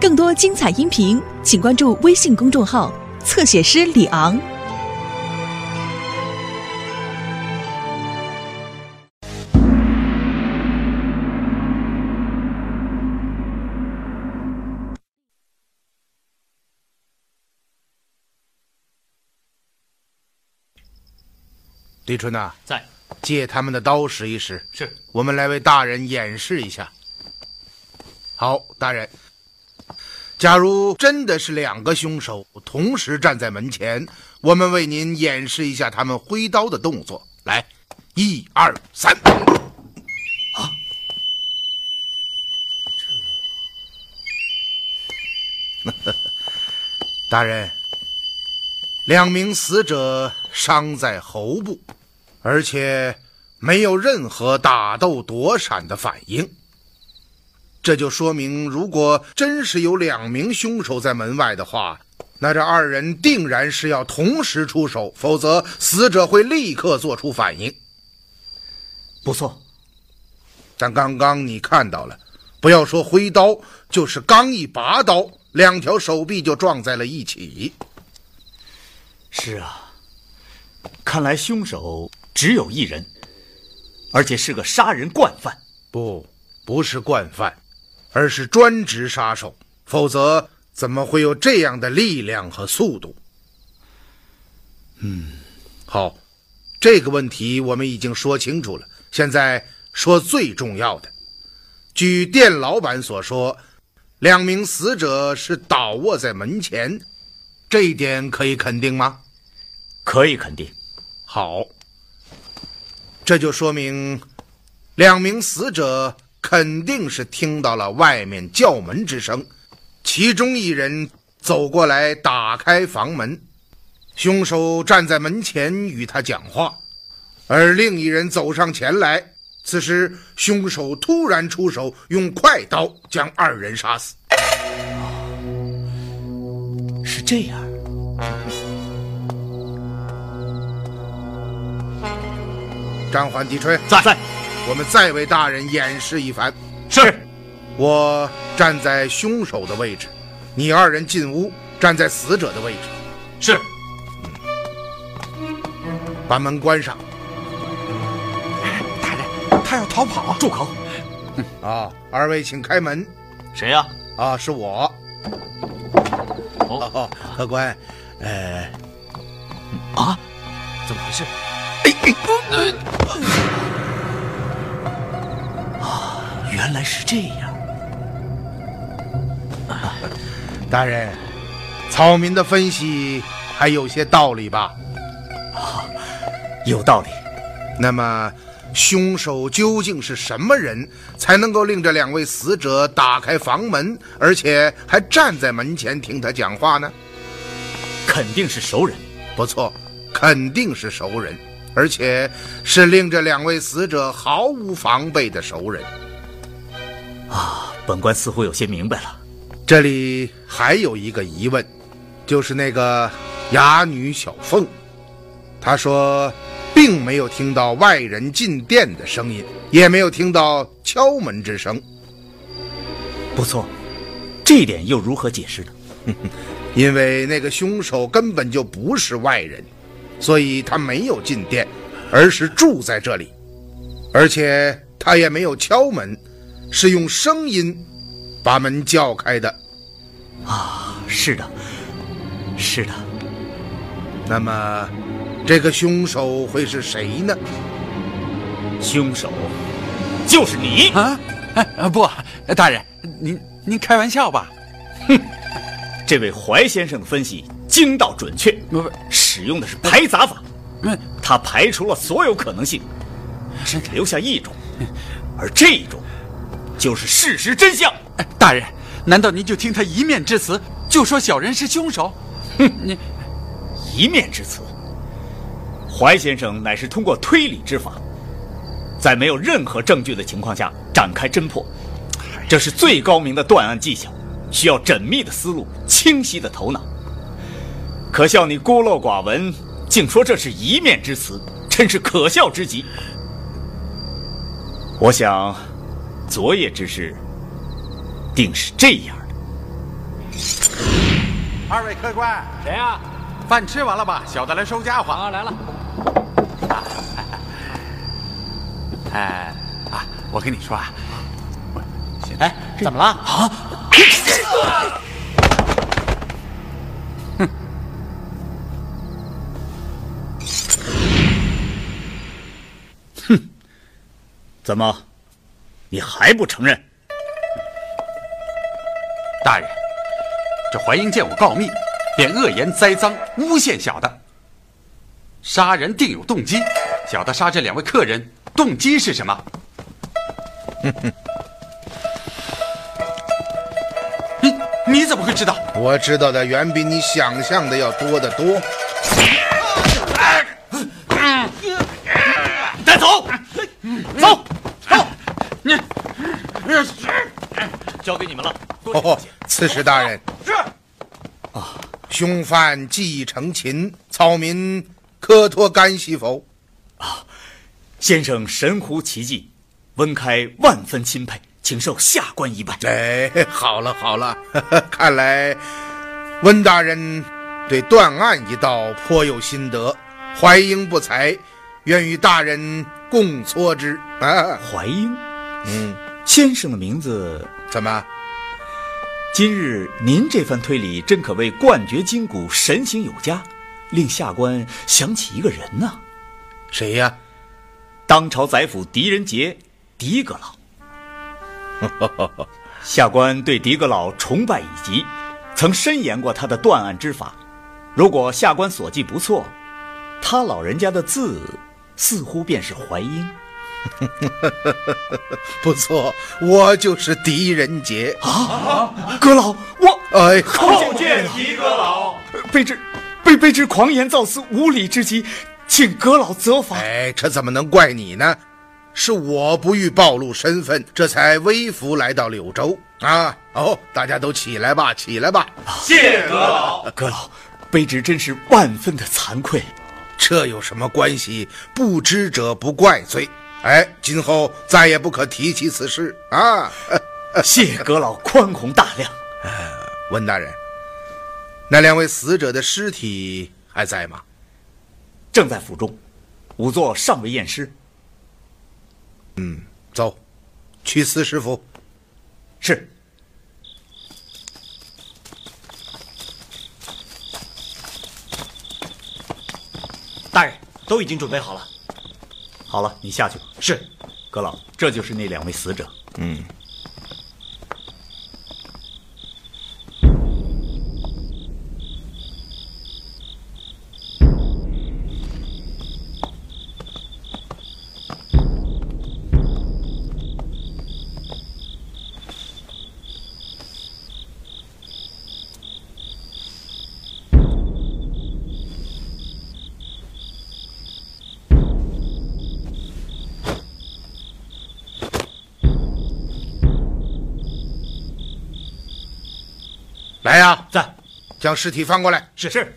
更多精彩音频，请关注微信公众号“侧写师李昂”。李春呐，在，借他们的刀使一使。是，我们来为大人演示一下。好，大人，假如真的是两个凶手同时站在门前，我们为您演示一下他们挥刀的动作。来，一二三。啊，这，大人，两名死者伤在喉部。而且没有任何打斗躲闪的反应，这就说明，如果真是有两名凶手在门外的话，那这二人定然是要同时出手，否则死者会立刻做出反应。不错，但刚刚你看到了，不要说挥刀，就是刚一拔刀，两条手臂就撞在了一起。是啊，看来凶手。只有一人，而且是个杀人惯犯。不，不是惯犯，而是专职杀手。否则，怎么会有这样的力量和速度？嗯，好，这个问题我们已经说清楚了。现在说最重要的。据店老板所说，两名死者是倒卧在门前，这一点可以肯定吗？可以肯定。好。这就说明，两名死者肯定是听到了外面叫门之声，其中一人走过来打开房门，凶手站在门前与他讲话，而另一人走上前来。此时，凶手突然出手，用快刀将二人杀死。是这样。张环、狄吹在，我们再为大人演示一番。是，我站在凶手的位置，你二人进屋，站在死者的位置。是，把门关上。大人，他要逃跑，住口！啊，二位请开门。谁呀？啊，是我。哦，客官，呃，啊，怎么回事？啊，原来是这样。大人，草民的分析还有些道理吧？啊，有道理。那么，凶手究竟是什么人，才能够令这两位死者打开房门，而且还站在门前听他讲话呢？肯定是熟人。不错，肯定是熟人。而且是令这两位死者毫无防备的熟人，啊！本官似乎有些明白了。这里还有一个疑问，就是那个哑女小凤，她说并没有听到外人进店的声音，也没有听到敲门之声。不错，这一点又如何解释呢？因为那个凶手根本就不是外人。所以他没有进店，而是住在这里，而且他也没有敲门，是用声音把门叫开的。啊，是的，是的。那么，这个凶手会是谁呢？凶手就是你啊！哎，不，大人，您您开玩笑吧？哼，这位怀先生的分析。精到准确，不不，使用的是排杂法，嗯，他排除了所有可能性，只留下一种，而这一种，就是事实真相。大人，难道您就听他一面之词，就说小人是凶手？哼，你一面之词。怀先生乃是通过推理之法，在没有任何证据的情况下展开侦破，这是最高明的断案技巧，需要缜密的思路，清晰的头脑。可笑你孤陋寡闻，竟说这是一面之词，真是可笑之极。我想，昨夜之事，定是这样的。二位客官，谁呀？饭吃完了吧？小的来收家伙。啊，来了。哎啊，我跟你说啊，哎，怎么了？啊！哼怎么，你还不承认？大人，这怀英见我告密，便恶言栽赃，诬陷小的。杀人定有动机，小的杀这两位客人，动机是什么？你你怎么会知道？我知道的远比你想象的要多得多。带走，走，走，你，交给你们了。哦，刺史大人，是啊。凶犯既已成擒，草民可脱干系否？啊先生神乎其技，温开万分钦佩，请受下官一拜。哎，好了好了，看来温大人对断案一道颇有心得，怀英不才，愿与大人共搓之啊。怀英，嗯，先生的名字，怎么？今日您这番推理真可谓冠绝今古，神行有加，令下官想起一个人呐、谁呀？当朝宰辅狄仁杰，狄阁老。下官对狄阁老崇拜已极，曾深研过他的断案之法。如果下官所记不错，他老人家的字似乎便是淮英 不错，我就是狄仁杰。啊！阁老，我哎，叩见狄阁老，卑职卑卑职狂言造次，无礼之极，请阁老责罚。哎，这怎么能怪你呢？是我不欲暴露身份，这才微服来到柳州啊！哦，大家都起来吧，起来吧。谢阁老，阁老，卑职真是万分的惭愧。这有什么关系？不知者不怪罪。哎，今后再也不可提起此事啊！谢阁老宽宏大量。温大人，那两位死者的尸体还在吗？正在府中，仵作尚未验尸。嗯走，去司师府。是。大人都已经准备好了。好了，你下去吧。是。阁老，这就是那两位死者。嗯，来呀，在。将尸体翻过来。是是。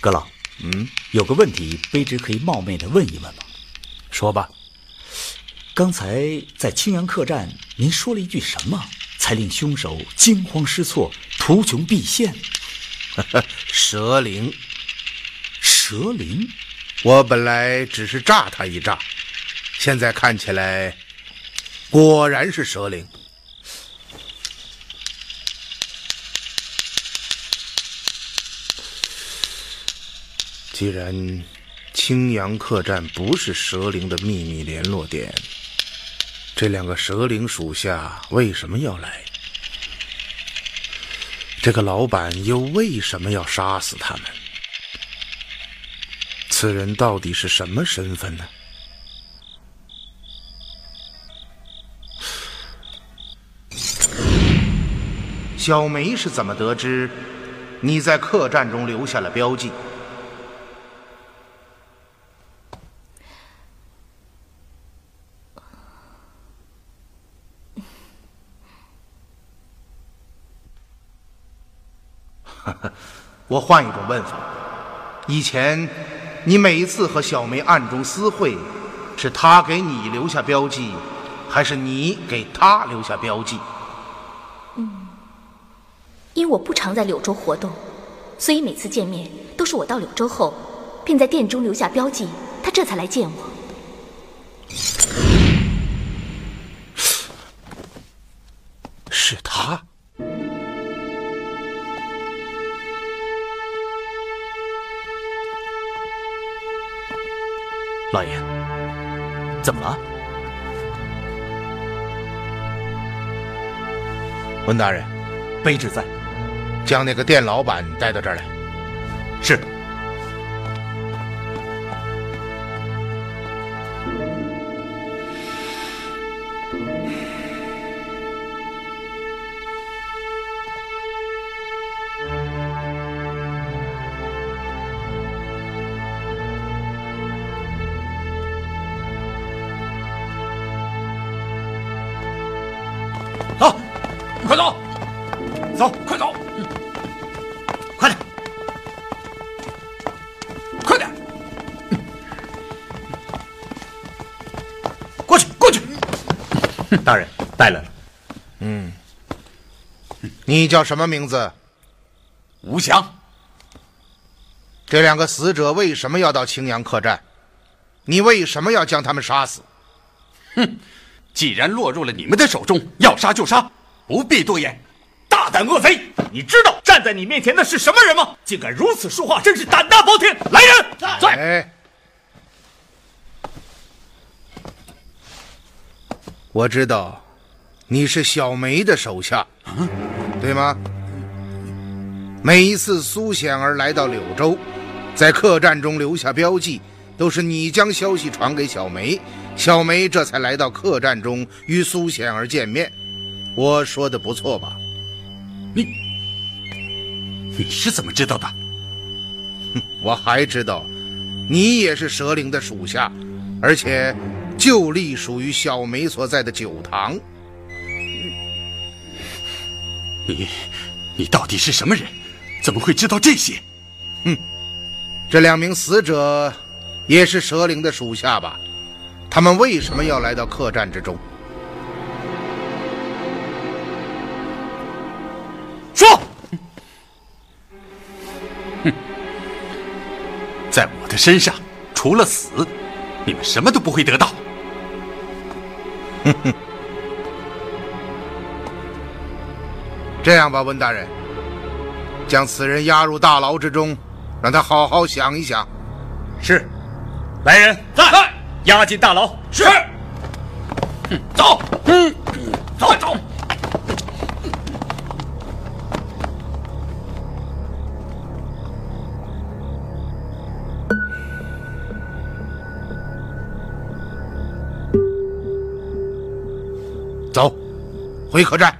阁老，嗯，有个问题，卑职可以冒昧的问一问吗？说吧。刚才在青阳客栈，您说了一句什么，才令凶手惊慌失措、图穷匕现？蛇灵，蛇灵？我本来只是诈他一诈，现在看起来，果然是蛇灵。既然青阳客栈不是蛇灵的秘密联络点，这两个蛇灵属下为什么要来？这个老板又为什么要杀死他们？此人到底是什么身份呢？小梅是怎么得知你在客栈中留下了标记？我换一种问法：以前你每一次和小梅暗中私会，是她给你留下标记，还是你给她留下标记？嗯因为我不常在柳州活动，所以每次见面都是我到柳州后，便在店中留下标记，她这才来见我。老爷，怎么了？温大人，卑职在。将那个店老板带到这儿来。是。你叫什么名字？吴翔，这两个死者为什么要到青阳客栈？你为什么要将他们杀死？哼既然落入了你们的手中，要杀就杀，不必多言。大胆恶贼！你知道站在你面前的是什么人吗？竟敢如此说话，真是胆大包天！来人，在。哎，我知道你是小梅的手下，对吗？每一次苏显儿来到柳州，在客栈中留下标记，都是你将消息传给小梅，小梅这才来到客栈中与苏显儿见面。我说的不错吧？你你是怎么知道的？哼我还知道，你也是蛇灵的属下，而且就隶属于小梅所在的酒堂。你，你到底是什么人？怎么会知道这些？这两名死者也是蛇灵的属下吧？他们为什么要来到客栈之中？说，哼在我的身上，除了死，你们什么都不会得到。这样吧，温大人，将此人押入大牢之中，让他好好想一想。是。来人，在，押进大牢。是。走，嗯，走，走。走，回客栈。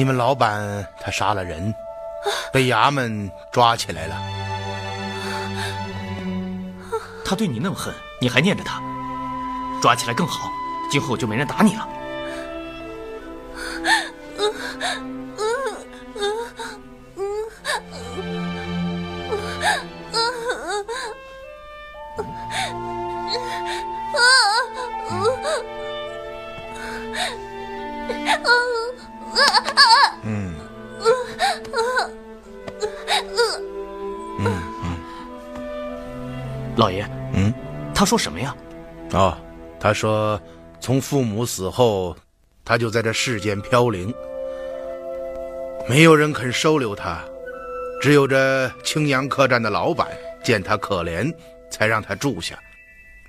你们老板他杀了人，被衙门抓起来了。他对你那么恨，你还念着他，抓起来更好，今后就没人打你了。他说从父母死后，他就在这世间飘零，没有人肯收留他，只有这青阳客栈的老板见他可怜，才让他住下。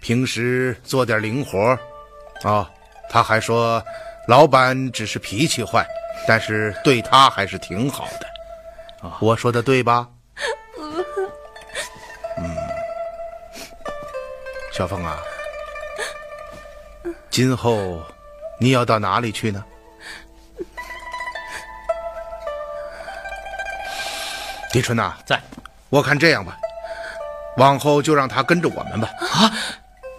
平时做点零活哦，他还说，老板只是脾气坏，但是对他还是挺好的。我说的对吧？嗯，小凤啊，今后你要到哪里去呢？狄春呐，在。我看这样吧，往后就让他跟着我们吧。啊，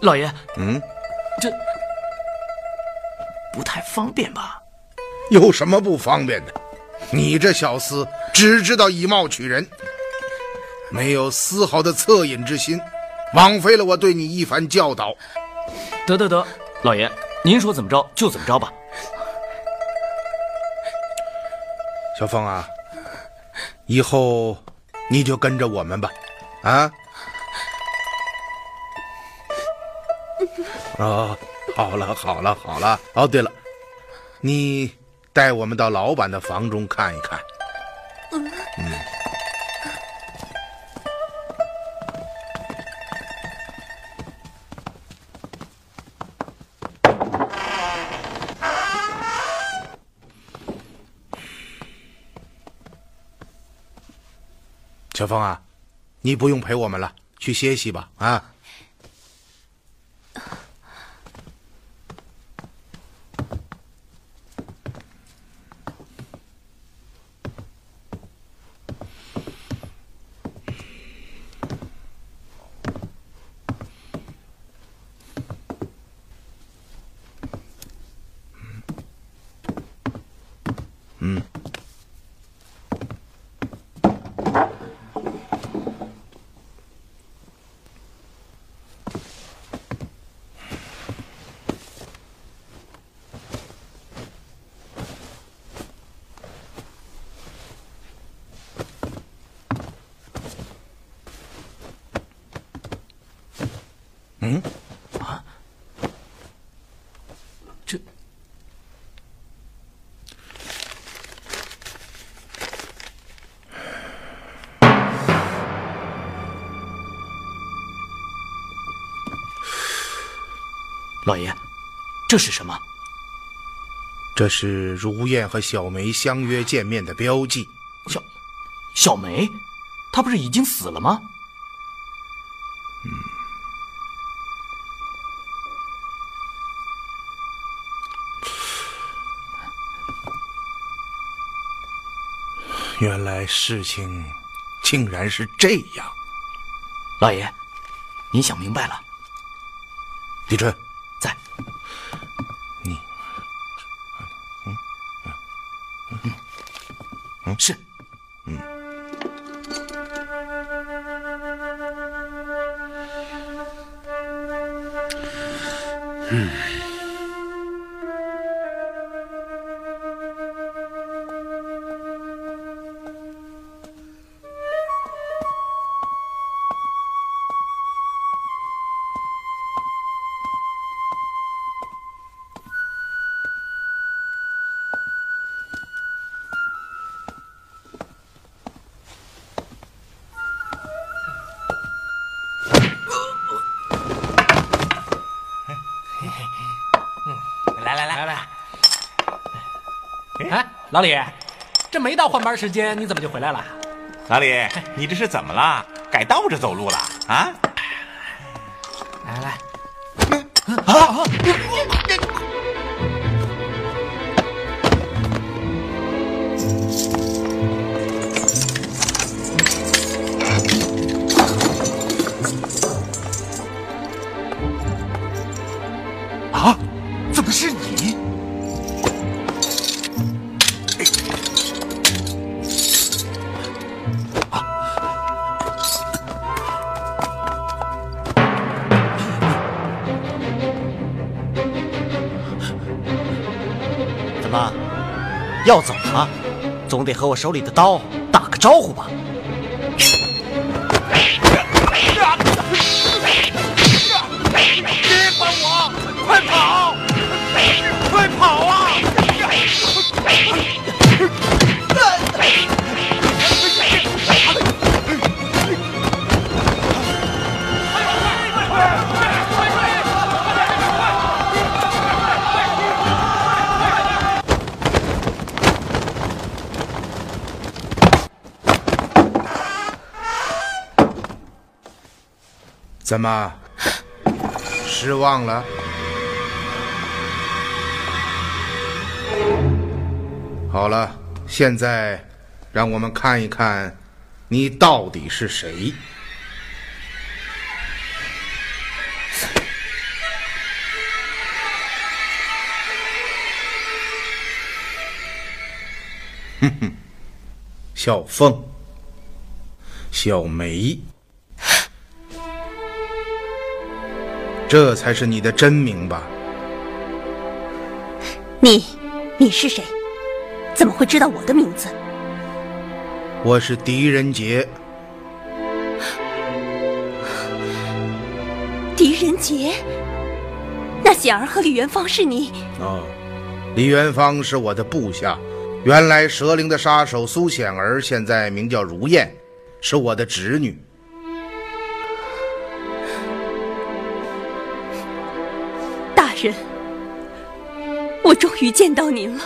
老爷，嗯，这不太方便吧？有什么不方便的？你这小厮只知道以貌取人，没有丝毫的恻隐之心，枉费了我对你一番教导。得得得，老爷，您说怎么着就怎么着吧。小凤啊，以后你就跟着我们吧，啊？哦，好了好了好了。哦，对了，你带我们到老板的房中看一看。小峰啊，你不用陪我们了，去歇息吧，啊。嗯。嗯，啊，这老爷，这是什么？这是如燕和小梅相约见面的标记。小小梅，她不是已经死了吗？嗯原来事情竟然是这样，老爷，您想明白了。李春，老李，这没到换班时间，你怎么就回来了？老李，你这是怎么了？改倒着走路了啊？来来，啊！啊！得和我手里的刀。么，失望了？好了，现在让我们看一看，你到底是谁。哼哼，小凤，小梅，这才是你的真名吧？你，你是谁？怎么会知道我的名字？我是狄仁杰。狄仁杰？那显儿和李元芳是你？哦，李元芳是我的部下。原来蛇灵的杀手苏显儿，现在名叫如燕，是我的侄女。我终于见到您了。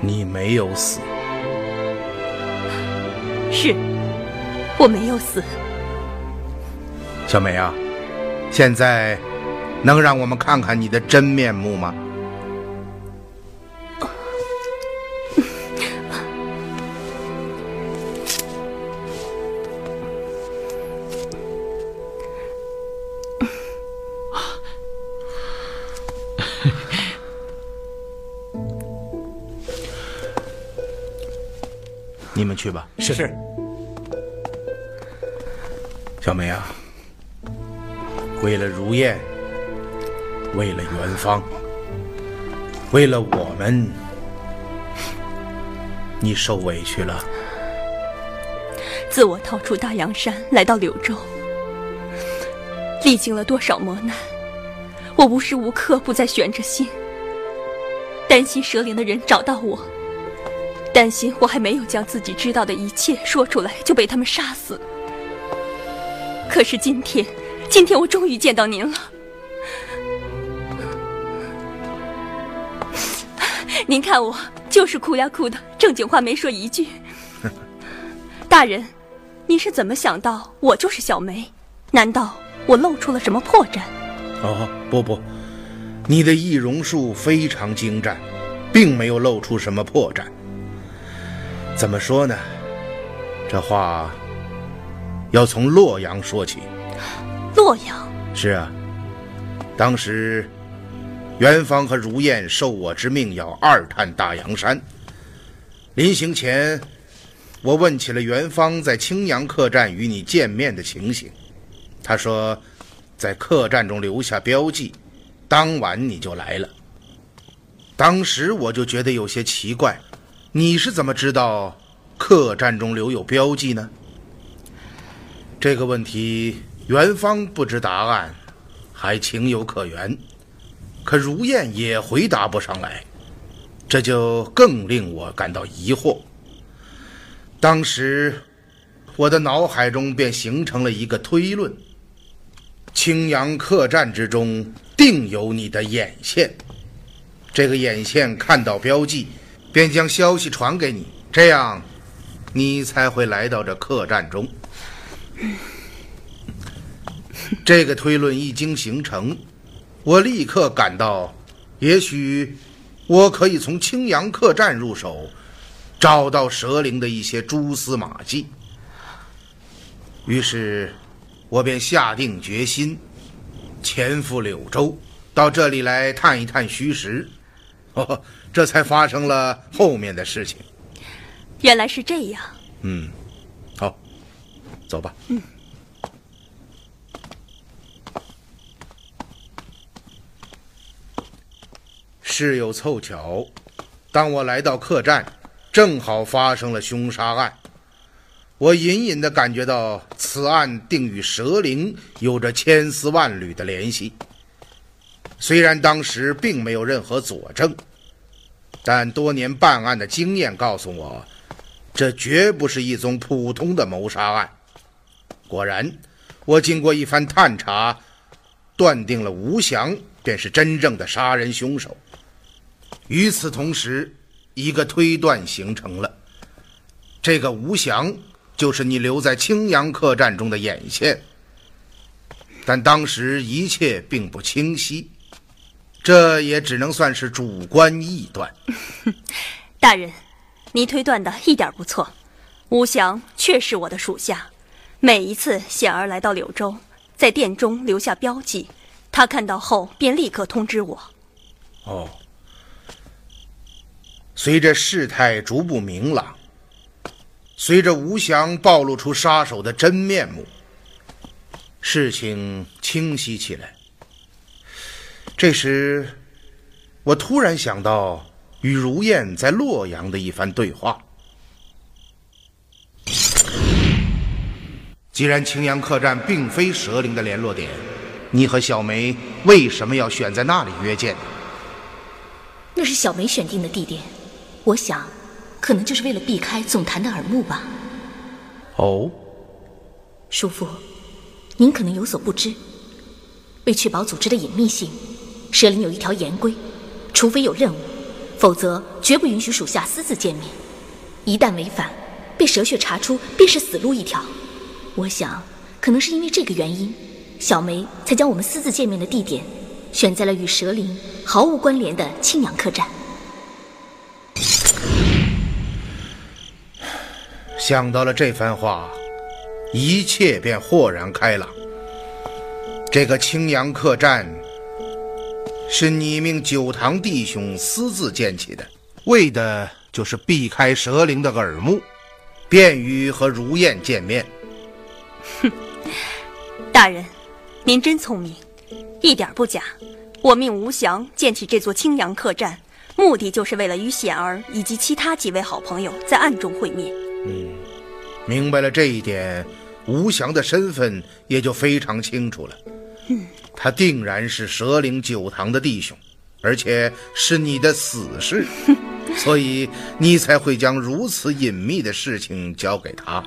你没有死。是，我没有死。小美啊，现在。能让我们看看你的真面目吗？你们去吧。是是。小梅啊，为了如燕。为了元芳，为了我们，你受委屈了。自我逃出大洋山，来到柳州，历经了多少磨难，我无时无刻不在悬着心，担心蛇灵的人找到我，担心我还没有将自己知道的一切说出来就被他们杀死。可是今天，今天我终于见到您了。您看我就是哭呀哭的，正经话没说一句。大人，你是怎么想到我就是小梅？难道我露出了什么破绽？哦，不不，你的易容术非常精湛，并没有露出什么破绽。怎么说呢？这话要从洛阳说起。洛阳？是啊，当时。元芳和如燕受我之命要二探大洋山。临行前，我问起了元芳在青阳客栈与你见面的情形。他说，在客栈中留下标记，当晚你就来了。当时我就觉得有些奇怪，你是怎么知道客栈中留有标记呢？这个问题，元芳不知答案，还情有可原。可如燕也回答不上来，这就更令我感到疑惑。当时，我的脑海中便形成了一个推论：青阳客栈之中定有你的眼线。这个眼线看到标记，便将消息传给你，这样，你才会来到这客栈中。这个推论一经形成。我立刻感到，也许我可以从青阳客栈入手，找到蛇灵的一些蛛丝马迹。于是，我便下定决心，前赴柳州，到这里来探一探虚实。哦，这才发生了后面的事情。原来是这样。嗯，好，走吧。嗯。事有凑巧，当我来到客栈，正好发生了凶杀案。我隐隐的感觉到此案定与蛇灵有着千丝万缕的联系。虽然当时并没有任何佐证，但多年办案的经验告诉我，这绝不是一宗普通的谋杀案。果然，我经过一番探查，断定了吴翔便是真正的杀人凶手。与此同时，一个推断形成了：这个吴翔就是你留在青阳客栈中的眼线。但当时一切并不清晰，这也只能算是主观臆断。大人，你推断的一点不错，吴祥确是我的属下。每一次显儿来到柳州，在殿中留下标记，他看到后便立刻通知我。哦，随着事态逐步明朗，随着吴祥暴露出杀手的真面目。事情清晰起来。这时，我突然想到与如燕在洛阳的一番对话。既然青阳客栈并非蛇灵的联络点，你和小梅为什么要选在那里约见？那是小梅选定的地点，我想，可能就是为了避开总坛的耳目吧。哦，叔父。您可能有所不知，为确保组织的隐秘性，蛇灵有一条严规：除非有任务，否则绝不允许属下私自见面。一旦违反，被蛇血查出，便是死路一条。我想，可能是因为这个原因，小梅才将我们私自见面的地点选在了与蛇灵毫无关联的青阳客栈。想到了这番话。一切便豁然开朗。这个青阳客栈是你命九堂弟兄私自建起的，为的就是避开蛇灵的耳目，便于和如燕见面。哼，大人，您真聪明，一点不假。我命吴翔建起这座青阳客栈，目的就是为了与显儿以及其他几位好朋友在暗中会面。嗯，明白了这一点。吴翔的身份也就非常清楚了，他定然是蛇灵九堂的弟兄，而且是你的死士，所以你才会将如此隐秘的事情交给他。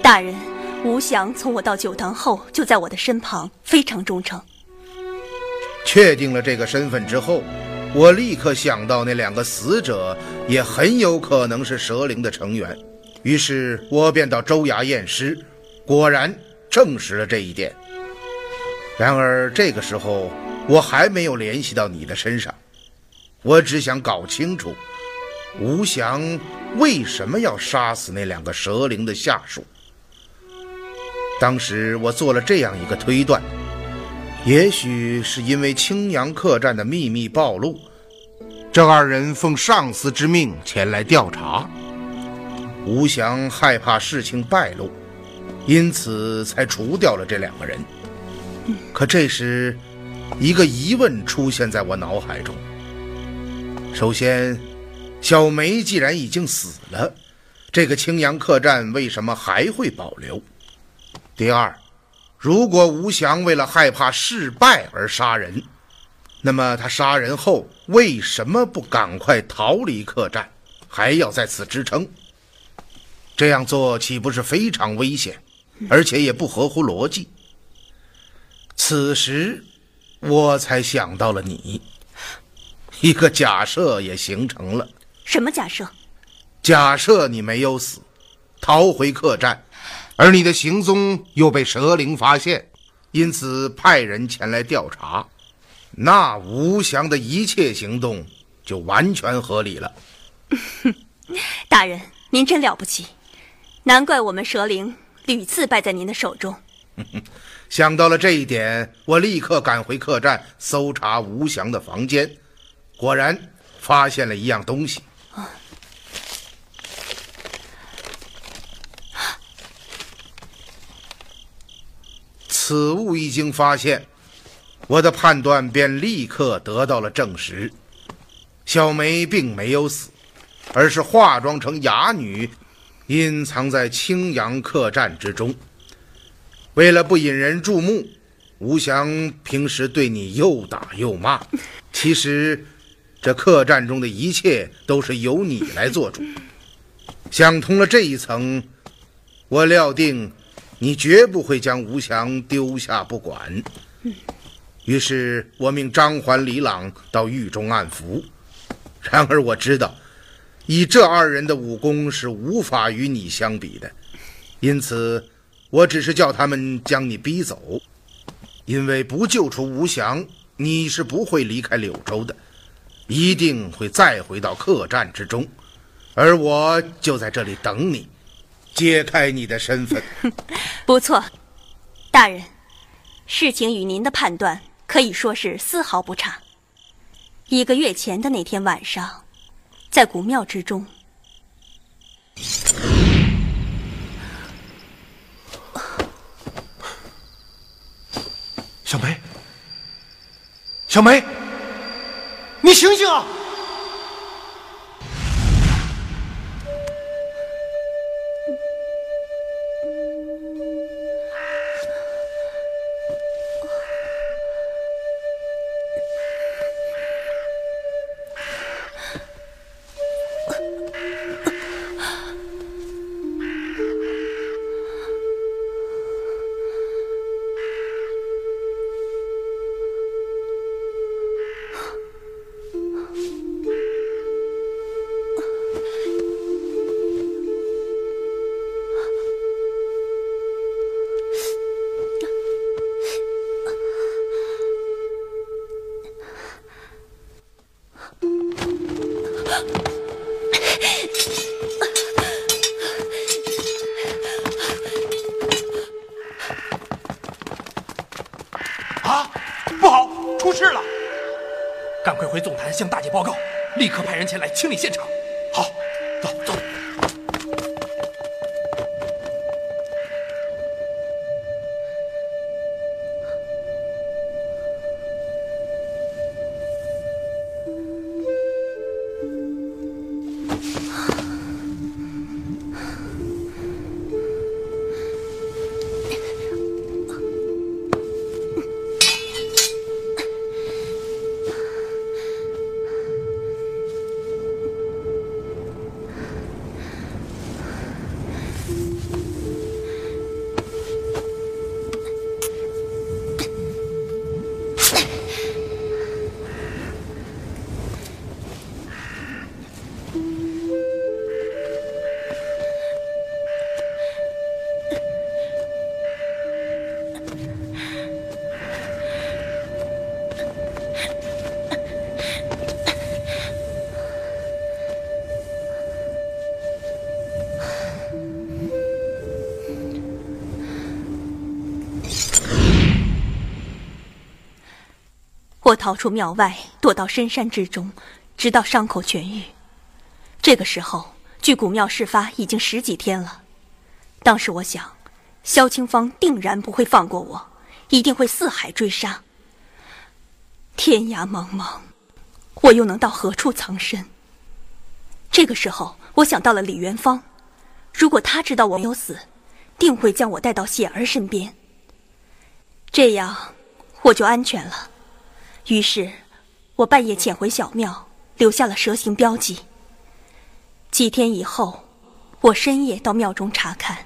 大人，吴翔从我到九堂后就在我的身旁，非常忠诚。确定了这个身份之后，我立刻想到那两个死者也很有可能是蛇灵的成员。于是我便到州衙验尸，果然证实了这一点。然而这个时候我还没有联系到你的身上，我只想搞清楚吴祥为什么要杀死那两个蛇灵的下属。当时我做了这样一个推断：也许是因为青阳客栈的秘密暴露，这二人奉上司之命前来调查。吴祥害怕事情败露，因此才除掉了这两个人。可这时，一个疑问出现在我脑海中。首先，小梅既然已经死了，这个青阳客栈为什么还会保留？第二，如果吴祥为了害怕失败而杀人，那么他杀人后为什么不赶快逃离客栈，还要在此支撑？这样做岂不是非常危险，而且也不合乎逻辑？此时，我才想到了你，一个假设也形成了。什么假设？假设你没有死，逃回客栈，而你的行踪又被蛇灵发现，因此派人前来调查，那吴翔的一切行动就完全合理了。大人，您真了不起。难怪我们蛇灵屡次败在您的手中。想到了这一点，我立刻赶回客栈搜查吴翔的房间，果然发现了一样东西。此物一经发现，我的判断便立刻得到了证实：小梅并没有死，而是化妆成哑女。隐藏在青阳客栈之中。为了不引人注目，吴祥平时对你又打又骂。其实，这客栈中的一切都是由你来做主。想通了这一层，我料定你绝不会将吴祥丢下不管。于是我命张环、李朗到狱中暗伏。然而我知道。以这二人的武功是无法与你相比的，因此，我只是叫他们将你逼走。因为不救出吴翔，你是不会离开柳州的，一定会再回到客栈之中，而我就在这里等你，揭开你的身份。不错，大人，事情与您的判断可以说是丝毫不差。一个月前的那天晚上。在古庙之中，小梅，小梅，你醒醒啊！逃出庙外，躲到深山之中，直到伤口痊愈。这个时候，距古庙事发已经十几天了。当时我想，萧清芳定然不会放过我，一定会四海追杀。天涯茫茫，我又能到何处藏身？这个时候，我想到了李元芳，如果他知道我没有死，定会将我带到谢儿身边。这样，我就安全了。于是，我半夜潜回小庙，留下了蛇形标记。几天以后，我深夜到庙中查看。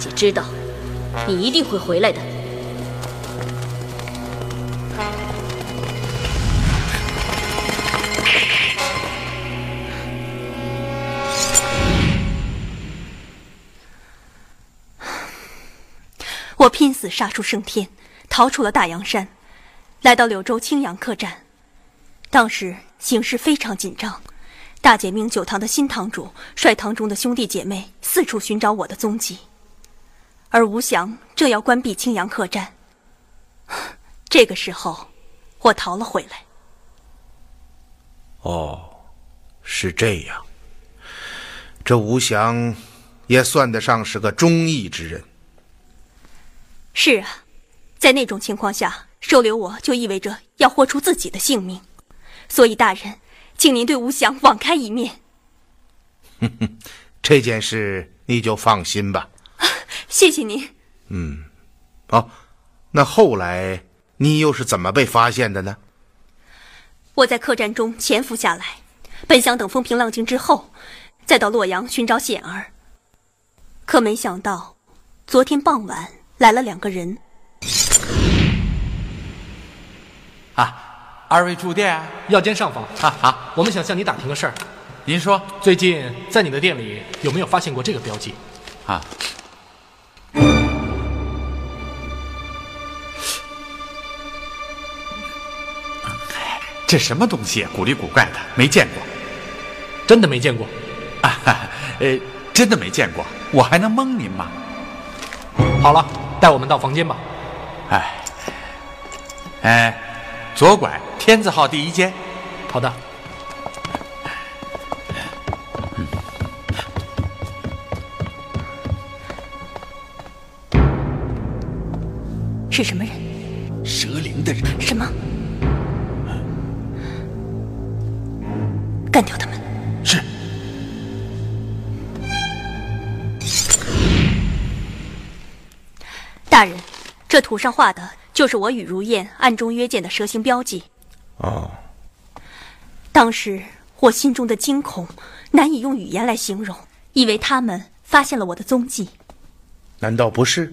姐知道，你一定会回来的。我拼死杀出升天，逃出了大洋山，来到柳州青阳客栈。当时形势非常紧张，大姐命酒堂的新堂主率堂中的兄弟姐妹四处寻找我的踪迹，而吴翔正要关闭青阳客栈。这个时候，我逃了回来。哦，是这样。这吴翔也算得上是个忠义之人。是啊，在那种情况下，收留我就意味着要豁出自己的性命。所以，大人，请您对吴翔网开一面。哼哼，这件事你就放心吧。谢谢您。嗯，哦，那后来你又是怎么被发现的呢？我在客栈中潜伏下来，本想等风平浪静之后，再到洛阳寻找显儿。可没想到，昨天傍晚来了两个人。啊。二位住店，药间上房。啊啊，我们想向你打听个事儿。您说，最近在你的店里有没有发现过这个标记？啊，这什么东西？古里古怪的，没见过。真的没见过？啊，呃，真的没见过。我还能蒙您吗？好了，带我们到房间吧。哎，哎，左拐。天字号第一间，好的。图上画的就是我与如燕暗中约见的蛇形标记。哦，当时我心中的惊恐难以用语言来形容，以为他们发现了我的踪迹。难道不是？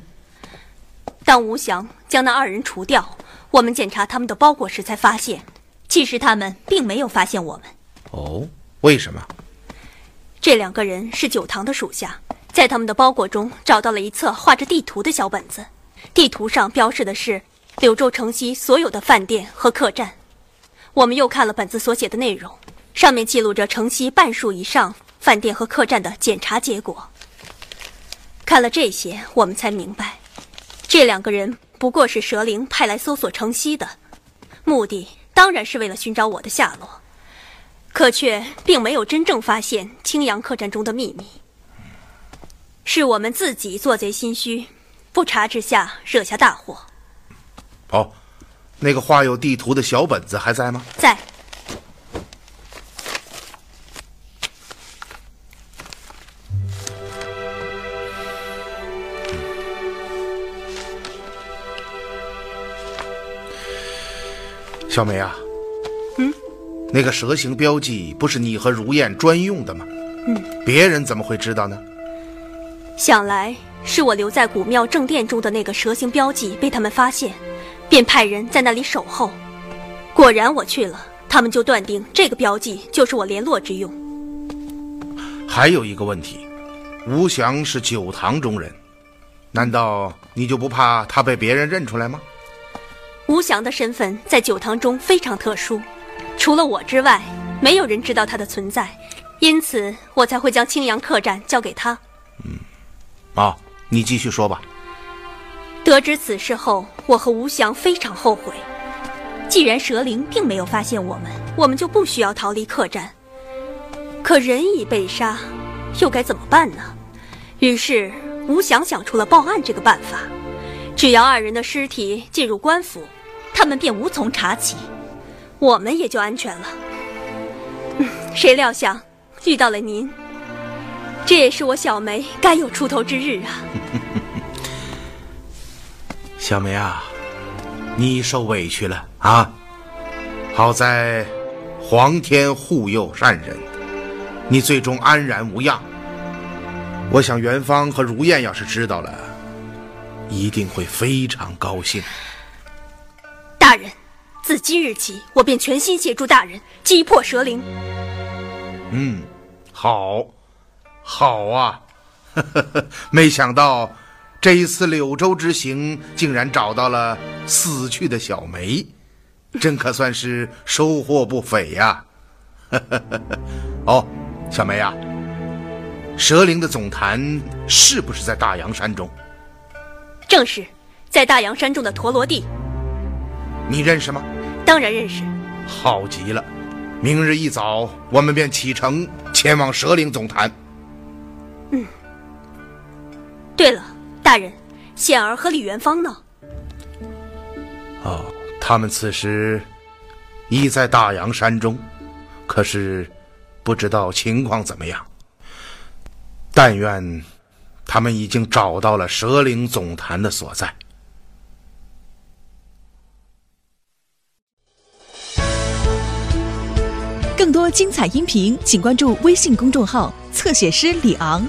当吴翔将那二人除掉，我们检查他们的包裹时，才发现，其实他们并没有发现我们。哦，为什么？这两个人是九堂的属下，在他们的包裹中找到了一册画着地图的小本子，地图上标示的是柳州城西所有的饭店和客栈。我们又看了本子所写的内容，上面记录着城西半数以上饭店和客栈的检查结果。看了这些，我们才明白，这两个人不过是蛇灵派来搜索城西的，目的当然是为了寻找我的下落，可却并没有真正发现青阳客栈中的秘密。是我们自己做贼心虚，不查之下惹下大祸。哦。那个画有地图的小本子还在吗？在。小梅啊，嗯，那个蛇形标记不是你和如燕专用的吗？嗯，别人怎么会知道呢？想来是我留在古庙正殿中的那个蛇形标记被他们发现。便派人在那里守候，果然我去了，他们就断定这个标记就是我联络之用。还有一个问题，吴翔是酒堂中人，难道你就不怕他被别人认出来吗？吴翔的身份在酒堂中非常特殊，除了我之外，没有人知道他的存在，因此我才会将青阳客栈交给他。嗯，啊，你继续说吧。得知此事后，我和吴翔非常后悔。既然蛇灵并没有发现我们，我们就不需要逃离客栈。可人已被杀，又该怎么办呢？于是吴翔想出了报案这个办法。只要二人的尸体进入官府，他们便无从查起，我们也就安全了。谁料想遇到了您，这也是我小梅该有出头之日啊。小梅啊，你受委屈了啊！好在皇天护佑善人，你最终安然无恙。我想元芳和如燕要是知道了，一定会非常高兴。大人，自今日起，我便全心协助大人击破蛇灵。嗯，好，好啊！呵 呵没想到。这一次柳州之行，竟然找到了死去的小梅，真可算是收获不菲呀！哦，小梅啊，蛇灵的总坛是不是在大洋山中？正是，在大洋山中的陀螺地。你认识吗？当然认识。好极了，明日一早我们便启程前往蛇灵总坛。嗯。对了，大人，显儿和李元芳呢？哦，他们此时已在大洋山中，可是不知道情况怎么样。但愿他们已经找到了蛇灵总坛的所在。更多精彩音频，请关注微信公众号“侧写师李昂”。